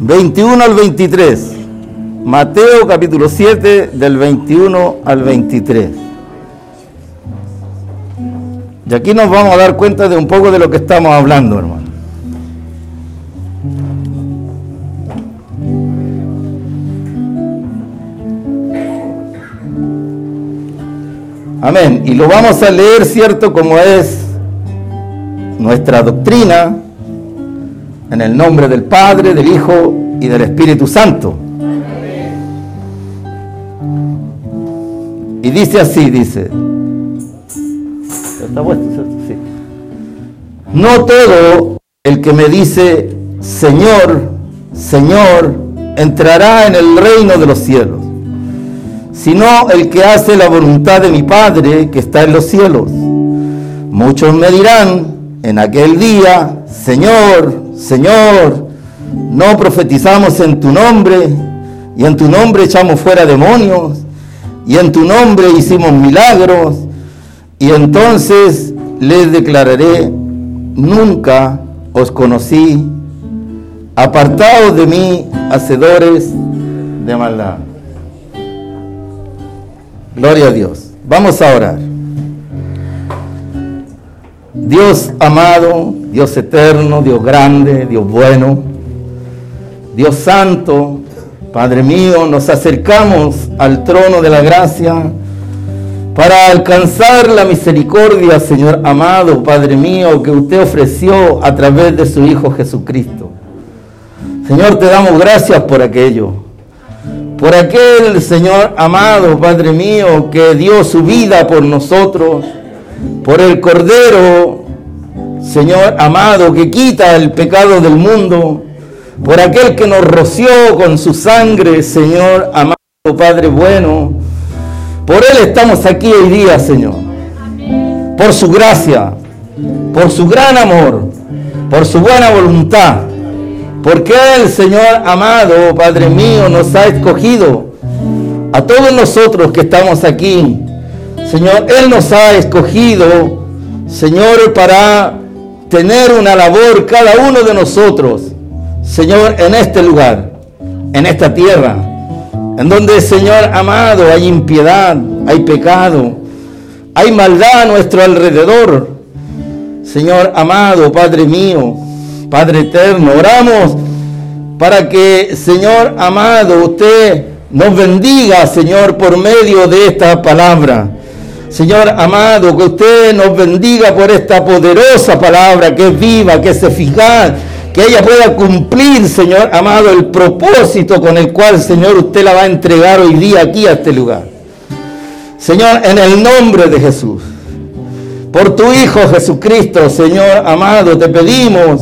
21 al 23. Mateo capítulo 7 del 21 al 23. Y aquí nos vamos a dar cuenta de un poco de lo que estamos hablando, hermano. Amén. Y lo vamos a leer, ¿cierto? Como es nuestra doctrina, en el nombre del Padre, del Hijo y del Espíritu Santo. Y dice así, dice. No todo el que me dice, Señor, Señor, entrará en el reino de los cielos, sino el que hace la voluntad de mi Padre que está en los cielos. Muchos me dirán en aquel día, Señor, Señor, no profetizamos en tu nombre y en tu nombre echamos fuera demonios y en tu nombre hicimos milagros y entonces les declararé, nunca os conocí, apartados de mí, hacedores de maldad. Gloria a Dios. Vamos a orar. Dios amado, Dios eterno, Dios grande, Dios bueno, Dios santo, Padre mío, nos acercamos al trono de la gracia para alcanzar la misericordia, Señor amado, Padre mío, que usted ofreció a través de su Hijo Jesucristo. Señor, te damos gracias por aquello. Por aquel Señor amado, Padre mío, que dio su vida por nosotros. Por el Cordero, Señor amado, que quita el pecado del mundo. Por aquel que nos roció con su sangre, Señor amado, Padre bueno. Por Él estamos aquí hoy día, Señor. Por su gracia, por su gran amor, por su buena voluntad. Porque Él, Señor amado, Padre mío, nos ha escogido a todos nosotros que estamos aquí. Señor, Él nos ha escogido, Señor, para tener una labor cada uno de nosotros, Señor, en este lugar, en esta tierra, en donde, Señor amado, hay impiedad, hay pecado, hay maldad a nuestro alrededor. Señor amado, Padre mío, Padre eterno, oramos para que, Señor amado, usted nos bendiga, Señor, por medio de esta palabra. Señor amado, que usted nos bendiga por esta poderosa palabra que es viva, que es eficaz, que ella pueda cumplir, Señor amado, el propósito con el cual, Señor, usted la va a entregar hoy día aquí a este lugar. Señor, en el nombre de Jesús, por tu Hijo Jesucristo, Señor amado, te pedimos,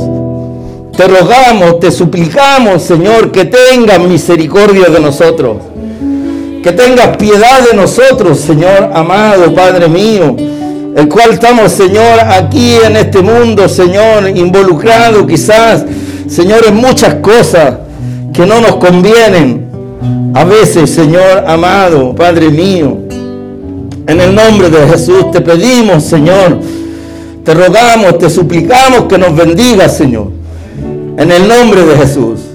te rogamos, te suplicamos, Señor, que tengas misericordia de nosotros. Que tengas piedad de nosotros, Señor amado, Padre mío, el cual estamos, Señor, aquí en este mundo, Señor, involucrado quizás, Señor, en muchas cosas que no nos convienen. A veces, Señor amado, Padre mío, en el nombre de Jesús te pedimos, Señor, te rogamos, te suplicamos que nos bendigas, Señor, en el nombre de Jesús.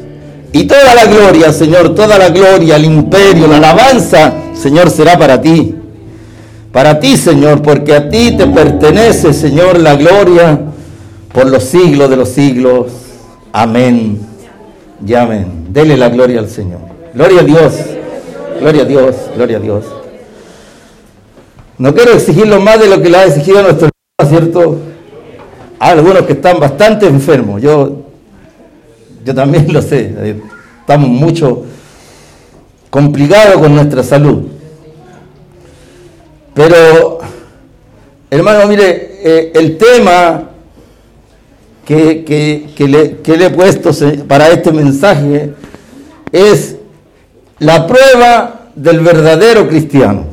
Y toda la gloria, Señor, toda la gloria, el imperio, la alabanza, Señor, será para ti. Para ti, Señor, porque a ti te pertenece, Señor, la gloria por los siglos de los siglos. Amén. Y amén. Dele la gloria al Señor. Gloria a Dios. Gloria a Dios. Gloria a Dios. No quiero exigirlo más de lo que le ha exigido nuestro hermano, ¿cierto? Hay algunos que están bastante enfermos. Yo yo también lo sé. Estamos mucho complicados con nuestra salud. Pero, hermano, mire, eh, el tema que, le, que le he puesto para este mensaje es la prueba del verdadero cristiano.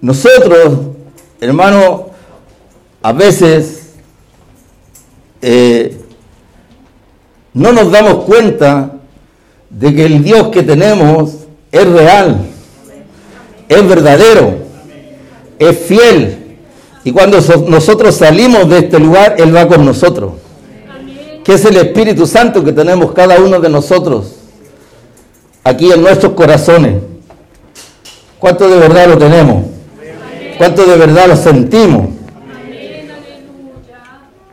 Nosotros, hermano, a veces eh, no nos damos cuenta de que el Dios que tenemos es real, es verdadero, es fiel. Y cuando nosotros salimos de este lugar, Él va con nosotros. que es el Espíritu Santo que tenemos cada uno de nosotros aquí en nuestros corazones. ¿Cuánto de verdad lo tenemos? ¿Cuánto de verdad lo sentimos?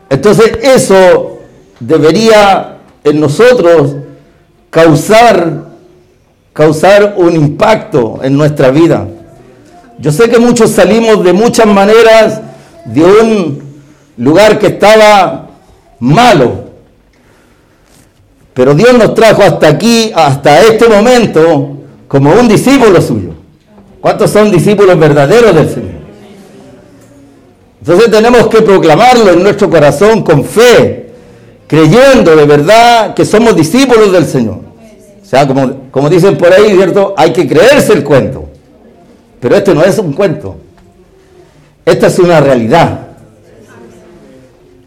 Entonces eso debería en nosotros causar, causar un impacto en nuestra vida. Yo sé que muchos salimos de muchas maneras de un lugar que estaba malo, pero Dios nos trajo hasta aquí, hasta este momento, como un discípulo suyo. ¿Cuántos son discípulos verdaderos del Señor? Entonces tenemos que proclamarlo en nuestro corazón con fe, creyendo de verdad que somos discípulos del Señor. O sea, como, como dicen por ahí, ¿cierto? Hay que creerse el cuento. Pero este no es un cuento. Esta es una realidad.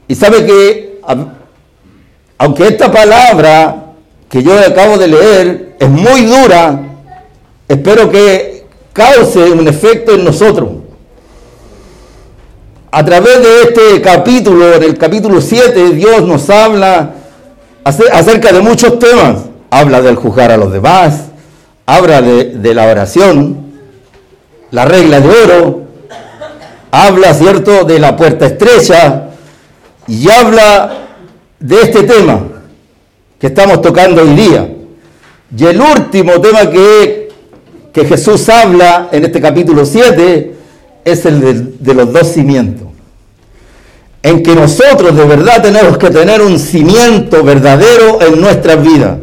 Y sabe que, aunque esta palabra que yo acabo de leer es muy dura, espero que cause un efecto en nosotros a través de este capítulo, en el capítulo 7, Dios nos habla acerca de muchos temas. Habla del juzgar a los demás, habla de, la oración, la regla de oro, habla, ¿cierto?, de la puerta estrecha y habla de este tema que estamos tocando hoy día. Y el último tema que, que Jesús habla en este capítulo 7 es el de, los dos cimientos. En que nosotros de verdad tenemos que tener un cimiento verdadero en nuestras vidas.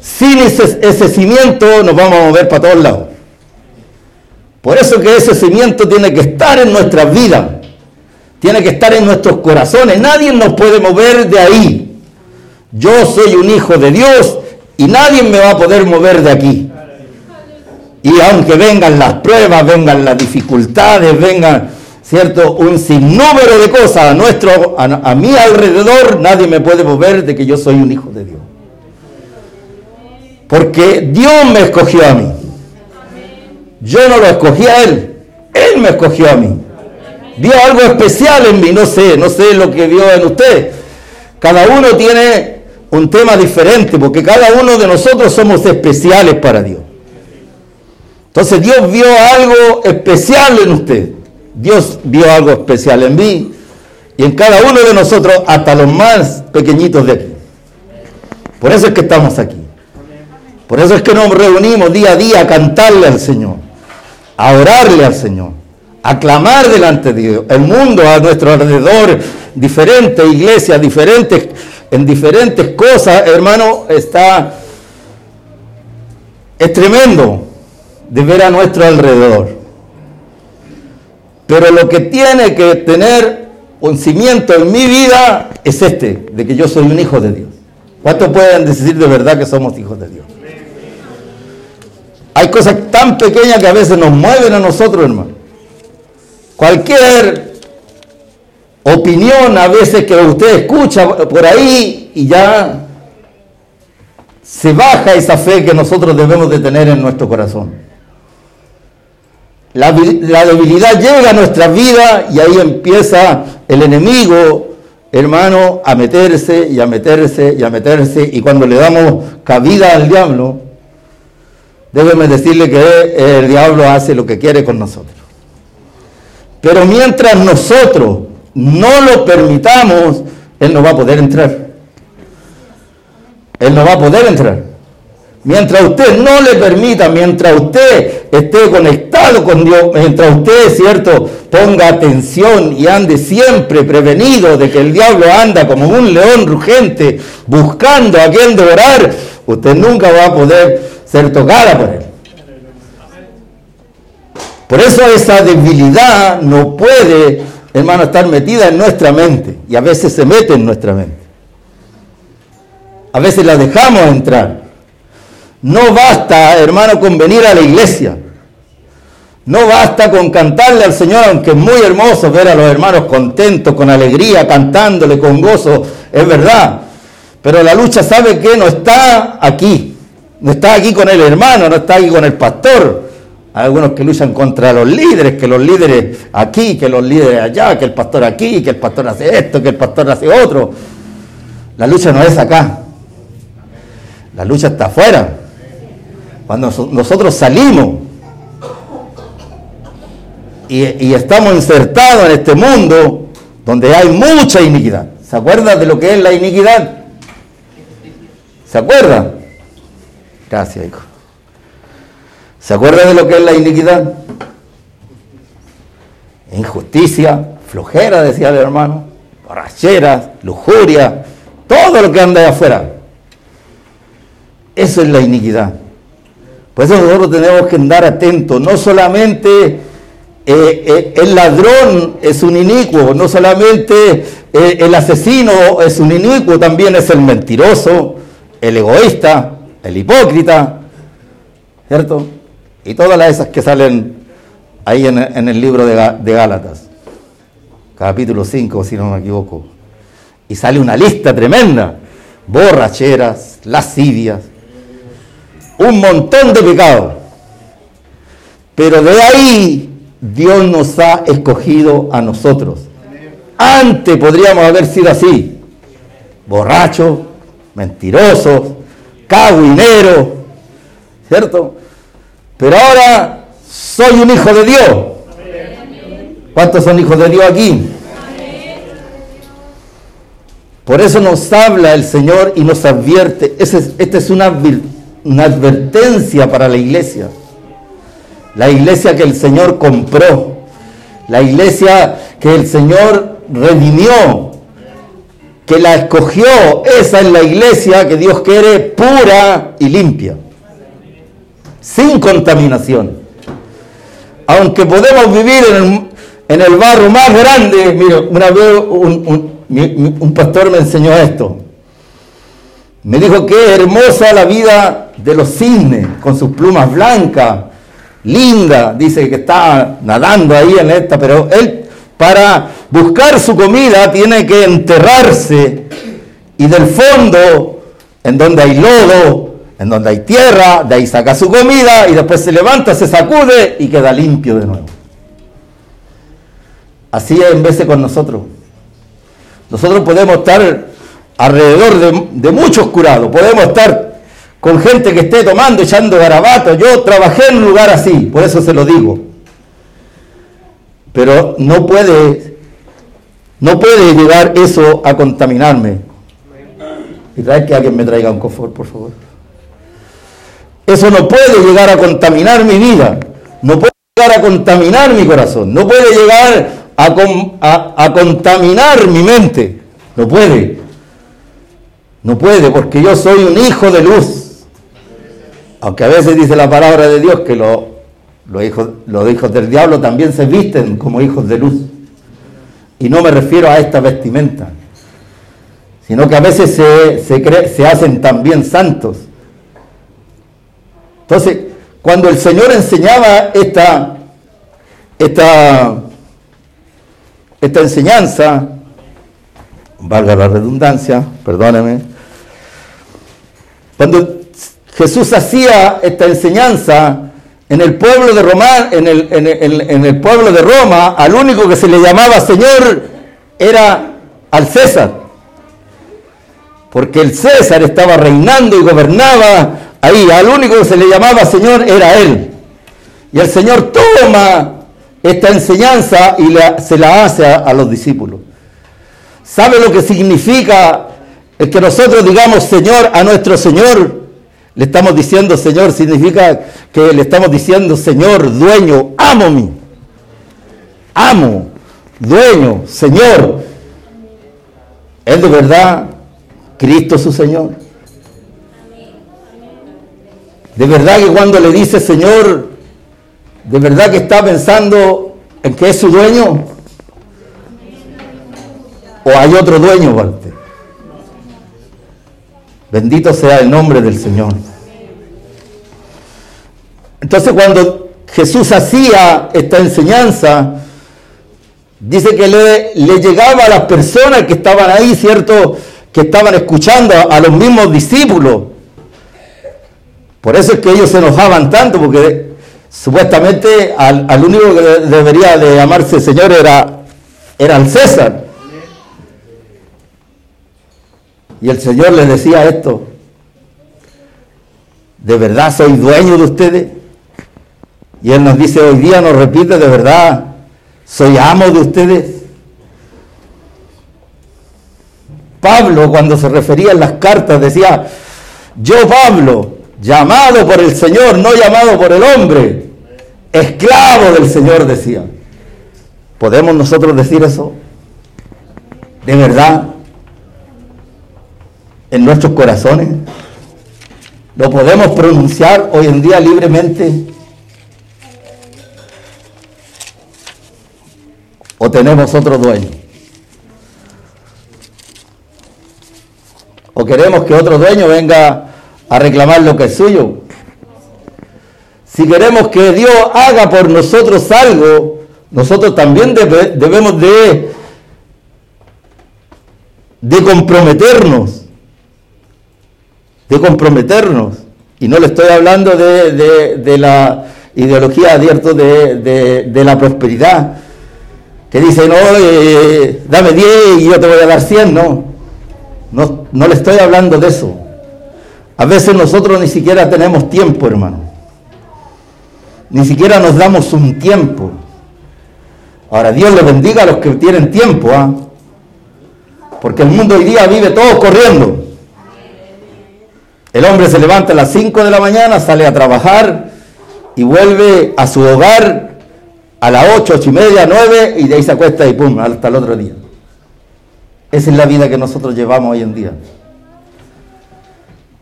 Sin ese, ese cimiento nos vamos a mover para todos lados. Por eso que ese cimiento tiene que estar en nuestras vidas. Tiene que estar en nuestros corazones. Nadie nos puede mover de ahí. Yo soy un hijo de Dios y nadie me va a poder mover de aquí. Y aunque vengan las pruebas, vengan las dificultades, vengan, ¿cierto? Un sinnúmero de cosas a, nuestro, a, mi alrededor, nadie me puede mover de que yo soy un hijo de Dios. Porque Dios me escogió a mí. Yo no lo escogí a Él. Él me escogió a mí. Vio algo especial en mí. No sé, no sé lo que vio en usted. Cada uno tiene un tema diferente porque cada uno de nosotros somos especiales para Dios. Entonces Dios vio algo especial en usted. Dios vio algo especial en mí y en cada uno de nosotros, hasta los más pequeñitos de aquí. Por eso es que estamos aquí. Por eso es que nos reunimos día a día a cantarle al Señor, a orarle al Señor, a clamar delante de Dios. El mundo a nuestro alrededor, diferentes iglesias, diferentes, en diferentes cosas, hermano, está, es tremendo de ver a nuestro alrededor. Pero lo que tiene que tener un cimiento en mi vida es este, de que yo soy un hijo de Dios. ¿Cuántos pueden decir de verdad que somos hijos de Dios? Hay cosas tan pequeñas que a veces nos mueven a nosotros, hermano. Cualquier opinión a veces que usted escucha por ahí y ya se baja esa fe que nosotros debemos de tener en nuestro corazón. La, debilidad llega a nuestra vida y ahí empieza el enemigo, hermano, a meterse y a meterse y a meterse. Y cuando le damos cabida al diablo, debemos decirle que el diablo hace lo que quiere con nosotros. Pero mientras nosotros no lo permitamos, Él no va a poder entrar. Él no va a poder entrar. Mientras usted no le permita, mientras usted esté conectado con Dios, mientras usted, cierto, ponga atención y ande siempre prevenido de que el diablo anda como un león rugente buscando a quien devorar, usted nunca va a poder ser tocada por él. Por eso esa debilidad no puede, hermano, estar metida en nuestra mente y a veces se mete en nuestra mente. A veces la dejamos entrar. No basta, hermano, con venir a la iglesia. No basta con cantarle al Señor, aunque es muy hermoso ver a los hermanos contentos, con alegría, cantándole con gozo, es verdad. Pero la lucha sabe que no está aquí. No está aquí con el hermano, no está aquí con el pastor. Hay algunos que luchan contra los líderes, que los líderes aquí, que los líderes allá, que el pastor aquí, que el pastor hace esto, que el pastor hace otro. La lucha no es acá. La lucha está afuera. Cuando nosotros salimos y, estamos insertados en este mundo donde hay mucha iniquidad. ¿Se acuerdan de lo que es la iniquidad? ¿Se acuerdan? Gracias, hijo. ¿Se acuerdan de lo que es la iniquidad? Injusticia, flojera, decía el hermano, borracheras, lujuria, todo lo que anda de afuera. Eso es la iniquidad. Por eso nosotros tenemos que andar atentos, no solamente eh, eh, el ladrón es un inicuo, no solamente eh, el asesino es un inicuo, también es el mentiroso, el egoísta, el hipócrita, ¿cierto? Y todas las esas que salen ahí en, el libro de, de Gálatas, capítulo 5, si no me equivoco. Y sale una lista tremenda, borracheras, lascivias, un montón de pecados. Pero de ahí Dios nos ha escogido a nosotros. Antes podríamos haber sido así, borrachos, mentirosos, cagüineros, ¿cierto? Pero ahora soy un hijo de Dios. ¿Cuántos son hijos de Dios aquí? Por eso nos habla el Señor y nos advierte. esta es una, una advertencia para la iglesia la iglesia que el Señor compró, la iglesia que el Señor redimió, que la escogió. Esa es la iglesia que Dios quiere pura y limpia, sin contaminación. Aunque podemos vivir en el, barro más grande, mire, una vez un, un pastor me enseñó esto. Me dijo que hermosa la vida de los cisnes con sus plumas blancas linda, dice que está nadando ahí en esta, pero él para buscar su comida tiene que enterrarse y del fondo, en donde hay lodo, en donde hay tierra, de ahí saca su comida y después se levanta, se sacude y queda limpio de nuevo. Así es en de con nosotros. Nosotros podemos estar alrededor de, muchos curados, podemos estar con gente que esté tomando, echando garabatos. Yo trabajé en un lugar así, por eso se lo digo. Pero no puede, no puede llegar eso a contaminarme. Y trae que alguien me traiga un confort, por favor. Eso no puede llegar a contaminar mi vida. No puede llegar a contaminar mi corazón. No puede llegar a, a contaminar mi mente. No puede. No puede, porque yo soy un hijo de luz. Aunque a veces dice la palabra de Dios que los, hijos, los hijos del diablo también se visten como hijos de luz. Y no me refiero a esta vestimenta, sino que a veces se, hacen también santos. Entonces, cuando el Señor enseñaba esta, esta enseñanza, valga la redundancia, perdóneme, cuando Jesús hacía esta enseñanza en el pueblo de Roma, en el, en, el, pueblo de Roma, al único que se le llamaba Señor era al César. Porque el César estaba reinando y gobernaba ahí. Al único que se le llamaba Señor era él. Y el Señor toma esta enseñanza y se la hace a los discípulos. ¿Sabe lo que significa el que nosotros digamos Señor a nuestro Señor? Le estamos diciendo Señor, significa que le estamos diciendo Señor, dueño, amo mí. Amo, dueño, Señor. ¿Es de verdad Cristo su Señor? De verdad que cuando le dice Señor, de verdad que está pensando en que es su dueño. ¿O hay otro dueño, Walter? Bendito sea el nombre del Señor. Entonces cuando Jesús hacía esta enseñanza, dice que le, llegaba a las personas que estaban ahí, ¿cierto? Que estaban escuchando a, los mismos discípulos. Por eso es que ellos se enojaban tanto, porque supuestamente al, único que debería de llamarse Señor era, era el César. Y el Señor les decía esto, ¿de verdad soy dueño de ustedes? Y Él nos dice hoy día, nos repite, ¿de verdad soy amo de ustedes? Pablo cuando se refería en las cartas decía, yo Pablo, llamado por el Señor, no llamado por el hombre, esclavo del Señor decía. ¿Podemos nosotros decir eso? ¿De verdad? ¿En nuestros corazones? ¿Lo podemos pronunciar hoy en día libremente? ¿O tenemos otro dueño? ¿O queremos que otro dueño venga a reclamar lo que es suyo? Si queremos que Dios haga por nosotros algo, nosotros también debemos de, de comprometernos, de comprometernos. Y no le estoy hablando de, la ideología abierta de, la prosperidad, que dice, no, eh, dame 10 y yo te voy a dar 100, no. no. No le estoy hablando de eso. A veces nosotros ni siquiera tenemos tiempo, hermano. Ni siquiera nos damos un tiempo. Ahora, Dios le bendiga a los que tienen tiempo, ¿ah? Porque el mundo hoy día vive todo corriendo. El hombre se levanta a las 5 de la mañana, sale a trabajar y vuelve a su hogar a las 8, 8 y media, 9 y de ahí se acuesta y pum, hasta el otro día. Esa es la vida que nosotros llevamos hoy en día.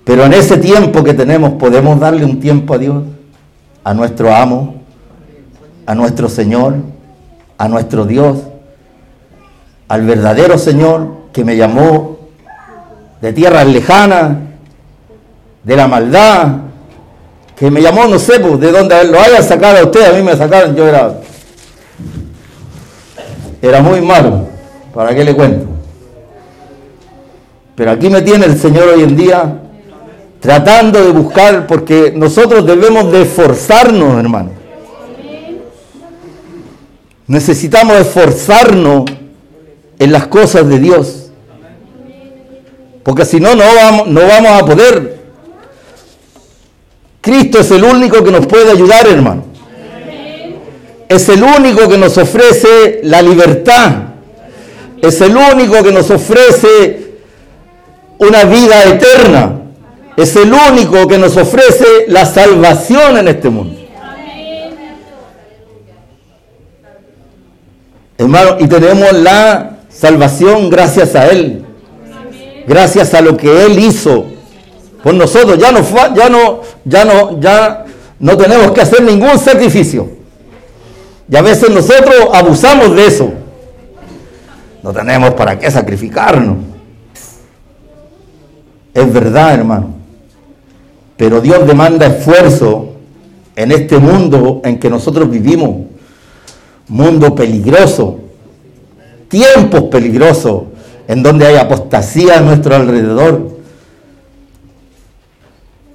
Pero en ese tiempo que tenemos, ¿podemos darle un tiempo a Dios? A nuestro amo, a nuestro Señor a nuestro Dios, al verdadero Señor que me llamó de tierras lejanas, de la maldad, que me llamó, no sé, pues, de dónde lo haya sacado a usted, a mí me sacaron, yo era, era muy malo, ¿para qué le cuento? Pero aquí me tiene el Señor hoy en día tratando de buscar, porque nosotros debemos de esforzarnos, hermano. Necesitamos esforzarnos en las cosas de Dios. Porque si no, no vamos, no vamos a poder. Cristo es el único que nos puede ayudar, hermano. Es el único que nos ofrece la libertad. Es el único que nos ofrece una vida eterna. Es el único que nos ofrece la salvación en este mundo. Hermano, y tenemos la salvación gracias a Él. Gracias a lo que Él hizo por nosotros. Ya no, ya no, ya no, ya no tenemos que hacer ningún sacrificio. Y a veces nosotros abusamos de eso. No tenemos para qué sacrificarnos. Es verdad, hermano. Pero Dios demanda esfuerzo en este mundo en que nosotros vivimos mundo peligroso, tiempos peligrosos, en donde hay apostasía a nuestro alrededor.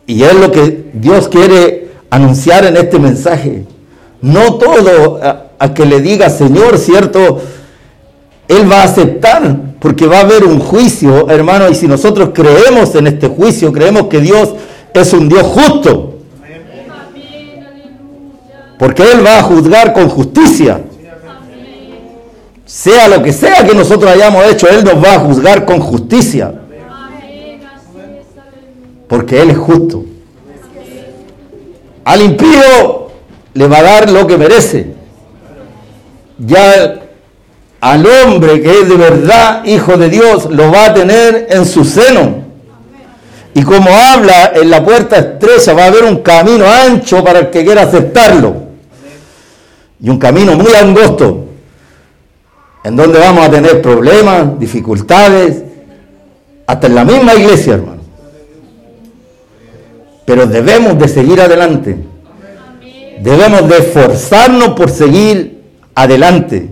Y es lo que Dios quiere anunciar en este mensaje. No todo a, que le diga Señor, ¿cierto? Él va a aceptar, porque va a haber un juicio, hermano, y si nosotros creemos en este juicio, creemos que Dios es un Dios justo, porque Él va a juzgar con justicia. Sea lo que sea que nosotros hayamos hecho, Él nos va a juzgar con justicia. Porque Él es justo. Al impío le va a dar lo que merece. Ya al hombre que es de verdad hijo de Dios lo va a tener en su seno. Y como habla en la puerta estrecha, va a haber un camino ancho para el que quiera aceptarlo. Y un camino muy angosto, en donde vamos a tener problemas, dificultades, hasta en la misma iglesia, hermano. Pero debemos de seguir adelante. Debemos de esforzarnos por seguir adelante.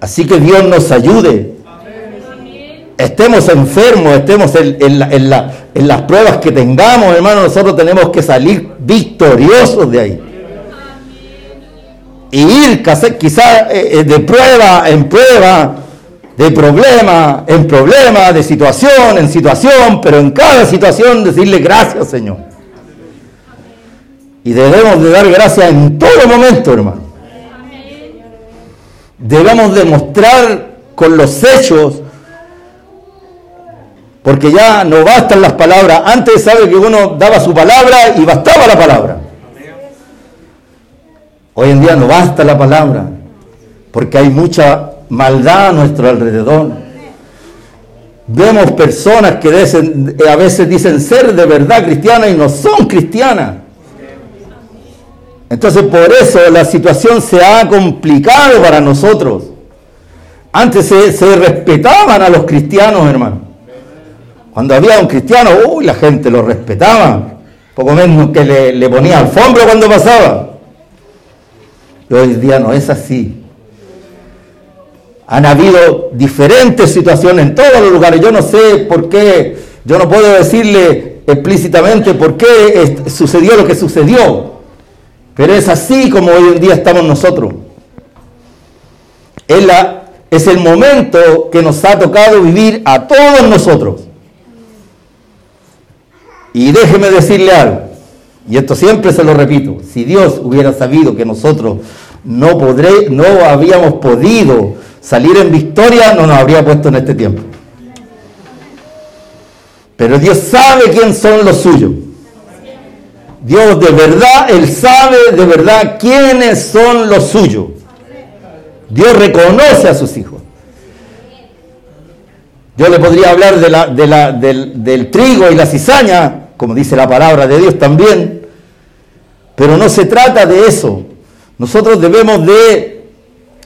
Así que Dios nos ayude estemos enfermos, estemos en, las pruebas que tengamos, hermano, nosotros tenemos que salir victoriosos de ahí. Y ir quizás eh, eh, de prueba en prueba, de problema en problema, de situación en situación, pero en cada situación decirle gracias, Señor. Y debemos de dar gracias en todo momento, hermano. Debemos demostrar con los hechos, porque ya no bastan las palabras. Antes sabe que uno daba su palabra y bastaba la palabra. Hoy en día no basta la palabra, porque hay mucha maldad a nuestro alrededor. Vemos personas que a veces dicen ser de verdad cristianas y no son cristianas. Entonces por eso la situación se ha complicado para nosotros. Antes se, respetaban a los cristianos, hermano. Cuando había un cristiano, uy, la gente lo respetaba. Poco menos que le, le ponía alfombra cuando pasaba. Y hoy día no es así. Han habido diferentes situaciones en todos los lugares. Yo no sé por qué, yo no puedo decirle explícitamente por qué sucedió lo que sucedió. Pero es así como hoy en día estamos nosotros. Es, la, es el momento que nos ha tocado vivir a todos nosotros. Y déjeme decirle algo, y esto siempre se lo repito, si Dios hubiera sabido que nosotros no, podré, no habíamos podido salir en victoria, no nos habría puesto en este tiempo. Pero Dios sabe quién son los suyos. Dios de verdad, Él sabe de verdad quiénes son los suyos. Dios reconoce a sus hijos. Yo le podría hablar de la, del, del trigo y la cizaña, como dice la palabra de Dios también, pero no se trata de eso. Nosotros debemos de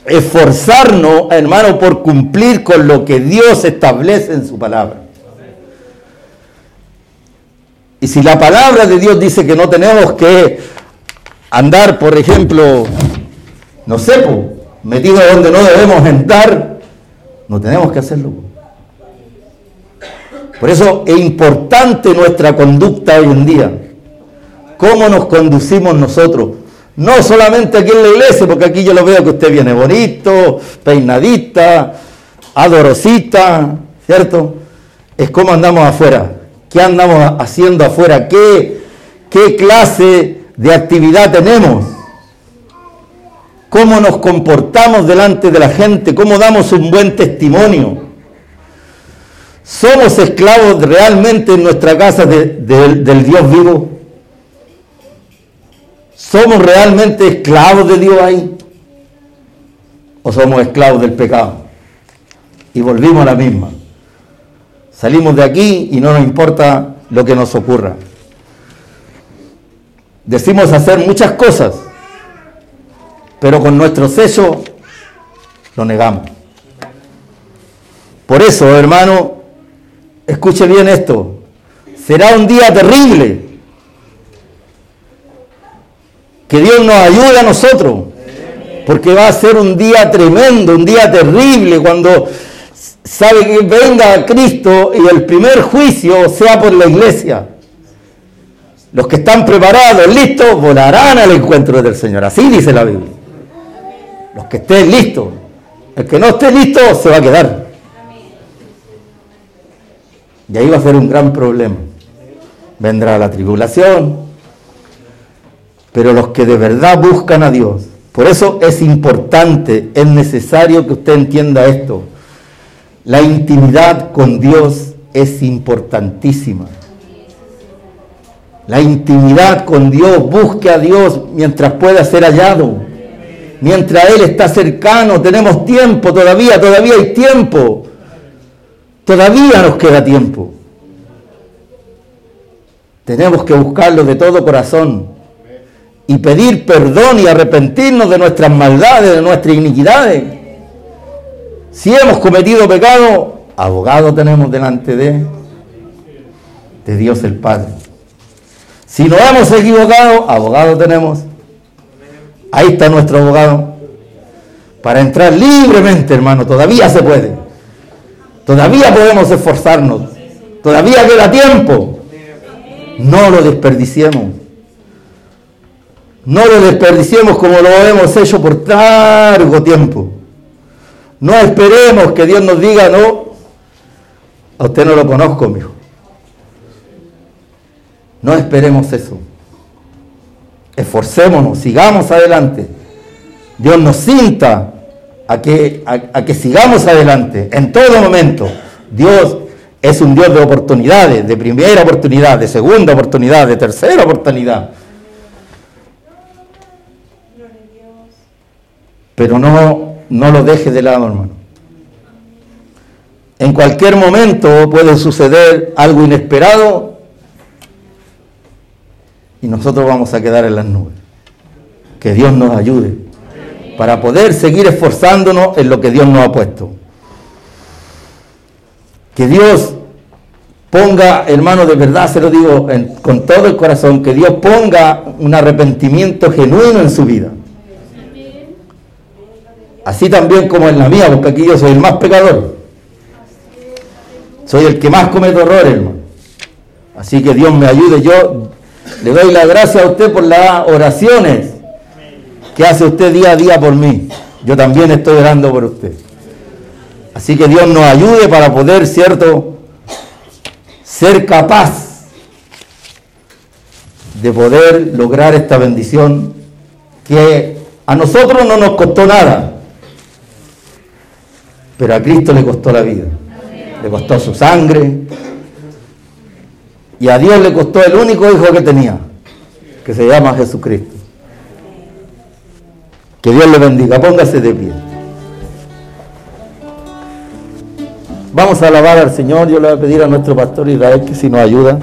esforzarnos, hermano, por cumplir con lo que Dios establece en su palabra. Y si la palabra de Dios dice que no tenemos que andar, por ejemplo, no sé, metidos donde no debemos entrar, no tenemos que hacerlo. Por eso es importante nuestra conducta hoy en día. Cómo nos conducimos nosotros. No solamente aquí en la iglesia, porque aquí yo lo veo que usted viene bonito, peinadita, adorosita, ¿cierto? Es como andamos afuera. ¿Qué andamos haciendo afuera? ¿Qué, qué clase de actividad tenemos? ¿Cómo nos comportamos delante de la gente? ¿Cómo damos un buen testimonio? ¿Somos esclavos realmente en nuestra casa del Dios vivo? ¿Somos realmente esclavos de Dios ahí? ¿O somos esclavos del pecado? Y volvimos a la misma. Salimos de aquí y no nos importa lo que nos ocurra. Decimos hacer muchas cosas, pero con nuestro sello lo negamos. Por eso, hermano, escuche bien esto. Será un día terrible. Que Dios nos ayude a nosotros. Porque va a ser un día tremendo, un día terrible cuando sabe que venga Cristo y el primer juicio sea por la iglesia. Los que están preparados, listos, volarán al encuentro del Señor. Así dice la Biblia. Los que estén listos. El que no esté listo se va a quedar. Y ahí va a ser un gran problema. Vendrá la tribulación. Pero los que de verdad buscan a Dios. Por eso es importante, es necesario que usted entienda esto la intimidad con Dios es importantísima. La intimidad con Dios, busque a Dios mientras pueda ser hallado. Mientras Él está cercano, tenemos tiempo todavía, todavía hay tiempo. Todavía nos queda tiempo. Tenemos que buscarlo de todo corazón y pedir perdón y arrepentirnos de nuestras maldades, de nuestras iniquidades. Si hemos cometido pecado, abogado tenemos delante de, de Dios el Padre. Si nos hemos equivocado, abogado tenemos. Ahí está nuestro abogado. Para entrar libremente, hermano, todavía se puede. Todavía podemos esforzarnos. Todavía queda tiempo. No lo desperdiciemos. No lo desperdiciemos como lo hemos hecho por largo tiempo. No esperemos que Dios nos diga, no, a usted no lo conozco, mijo. No esperemos eso. Esforcémonos, sigamos adelante. Dios nos cinta a que, a, que sigamos adelante en todo momento. Dios es un Dios de oportunidades, de primera oportunidad, de segunda oportunidad, de tercera oportunidad. Pero no, no lo deje de lado, hermano. En cualquier momento puede suceder algo inesperado y nosotros vamos a quedar en las nubes. Que Dios nos ayude para poder seguir esforzándonos en lo que Dios nos ha puesto. Que Dios ponga, hermano, de verdad se lo digo con todo el corazón, que Dios ponga un arrepentimiento genuino en su vida. Así también como en la mía, porque aquí yo soy el más pecador. Soy el que más comete errores, hermano. Así que Dios me ayude. Yo le doy la gracia a usted por las oraciones que hace usted día a día por mí. Yo también estoy orando por usted. Así que Dios nos ayude para poder, ¿cierto?, ser capaz de poder lograr esta bendición que a nosotros no nos costó nada, pero a Cristo le costó la vida le costó su sangre. Y a Dios le costó el único hijo que tenía, que se llama Jesucristo. Que Dios le bendiga, póngase de pie. Vamos a alabar al Señor, yo le voy a pedir a nuestro pastor Israel que si nos ayuda.